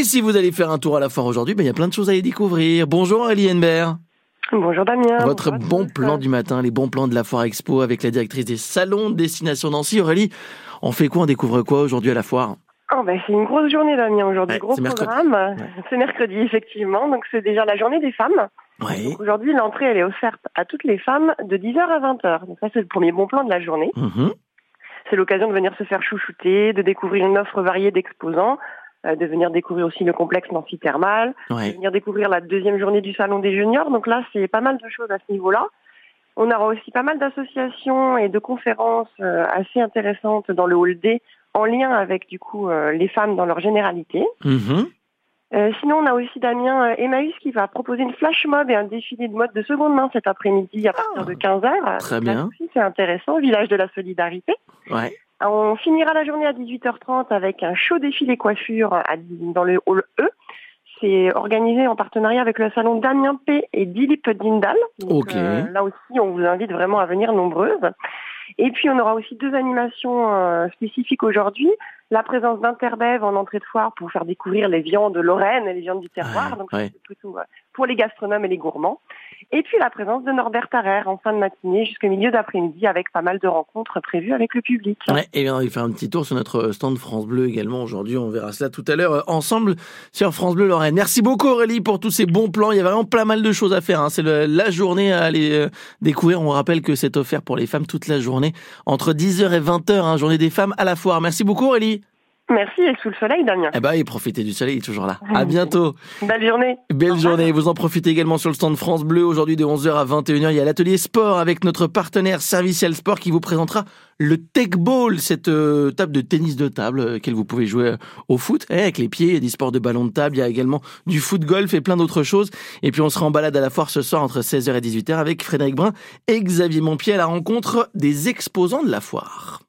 Et si vous allez faire un tour à la foire aujourd'hui, ben, il y a plein de choses à y découvrir. Bonjour Ali Henbert. Bonjour Damien. Votre Bonjour bon plan du matin, les bons plans de la foire expo avec la directrice des salons de destination Nancy. Aurélie, on fait quoi? On découvre quoi aujourd'hui à la foire? Oh, ben, c'est une grosse journée Damien aujourd'hui, Ouais, gros programme. C'est mercredi effectivement, donc c'est déjà la journée des femmes. Aujourd'hui l'entrée elle est offerte à toutes les femmes de 10h à 20h. Donc ça c'est le premier bon plan de la journée. Mhm. C'est l'occasion de venir se faire chouchouter, de découvrir une offre variée d'exposants, de venir découvrir aussi le complexe Nancy Thermal, de venir découvrir la deuxième journée du salon des juniors. Donc là c'est pas mal de choses à ce niveau-là. On aura aussi pas mal d'associations et de conférences euh, assez intéressantes dans le hall D en lien avec du coup euh, les femmes dans leur généralité. Mhm. Euh, sinon, on a aussi Damien euh, Emmaüs qui va proposer une flash mob et un défilé de mode de seconde main cet après-midi à partir de 15h. Très bien. C'est intéressant, village de la solidarité. Ouais. On finira la journée à 18h30 avec un show défilé coiffure à- dans le hall E. C'est organisé en partenariat avec le salon Damien P et Dilip Dindal. Donc, euh, là aussi, on vous invite vraiment à venir nombreuses. Et puis, on aura aussi deux animations euh, spécifiques aujourd'hui. La présence d'Interbev en entrée de foire pour vous faire découvrir les viandes Lorraine et les viandes du terroir. Ouais, Donc, ouais. c'est plutôt euh, pour les gastronomes et les gourmands. Et puis, la présence de Norbert Tarrer en fin de matinée jusqu'au milieu d'après-midi avec pas mal de rencontres prévues avec le public. Ouais, et bien on va faire un petit tour sur notre stand France Bleu également aujourd'hui. On verra cela tout à l'heure euh, ensemble sur France Bleu Lorraine. Merci beaucoup Aurélie pour tous ces bons plans. Il y a vraiment plein mal de choses à faire. hein. C'est la journée à aller euh, découvrir. On rappelle que c'est offert pour les femmes toute la journée entre 10h et 20h. Hein, journée des femmes à la foire. Merci beaucoup Aurélie. Merci et sous le soleil, Damien. Eh ben, et profitez du soleil, il est toujours là. À bientôt. Belle journée. Belle journée. Vous en profitez également sur le stand France Bleu. Aujourd'hui, de 11h à 21h, il y a l'atelier sport avec notre partenaire Serviciel Sport qui vous présentera le Tech Ball, cette euh, table de tennis de table euh, qu'elle vous pouvez jouer euh, au foot eh, avec les pieds. Il y a des sports de ballon de table. Il y a également du foot golf et plein d'autres choses. Et puis, on sera en balade à la foire ce soir entre 16h et 18h avec Frédéric Brun et Xavier Montpied à la rencontre des exposants de la foire.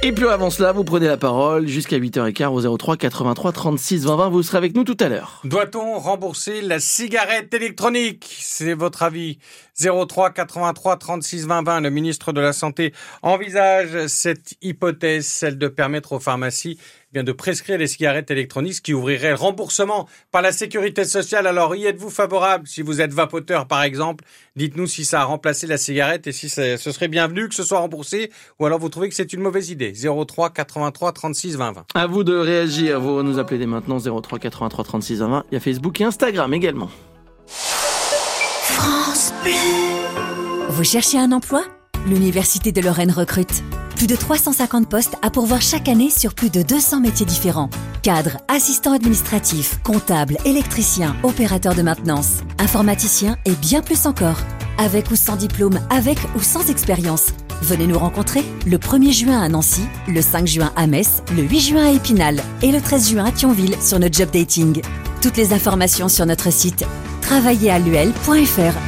Et puis avant cela, vous prenez la parole jusqu'à 8h15 au 03 83 36 20 20. Vous serez avec nous tout à l'heure. Doit-on rembourser la cigarette électronique? C'est votre avis. 03 83 36 20 20. Le ministre de la Santé envisage cette hypothèse, celle de permettre aux pharmacies eh bien de prescrire les cigarettes électroniques, qui ouvrirait le remboursement par la sécurité sociale. Alors, y êtes-vous favorable? Si vous êtes vapoteur, par exemple, dites-nous si ça a remplacé la cigarette et si ce serait bienvenu que ce soit remboursé, ou alors vous trouvez que c'est une mauvaise idée. 03 83 36 20 20. À vous de réagir. Vous nous appelez dès maintenant 03 83 36 20 20. Il y a Facebook et Instagram également. Vous cherchez un emploi? L'Université de Lorraine recrute. Plus de 350 postes à pourvoir chaque année sur plus de 200 métiers différents. Cadre, assistant administratif, comptable, électricien, opérateur de maintenance, informaticien et bien plus encore. Avec ou sans diplôme, avec ou sans expérience. Venez nous rencontrer le 1er juin à Nancy, le 5 juin à Metz, le 8 juin à Épinal et le 13 juin à Thionville sur notre job dating. Toutes les informations sur notre site travailleraluel.fr.